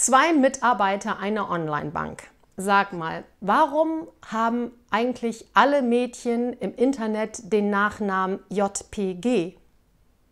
Zwei Mitarbeiter einer Online-Bank. Sag mal, warum haben eigentlich alle Mädchen im Internet den Nachnamen JPG?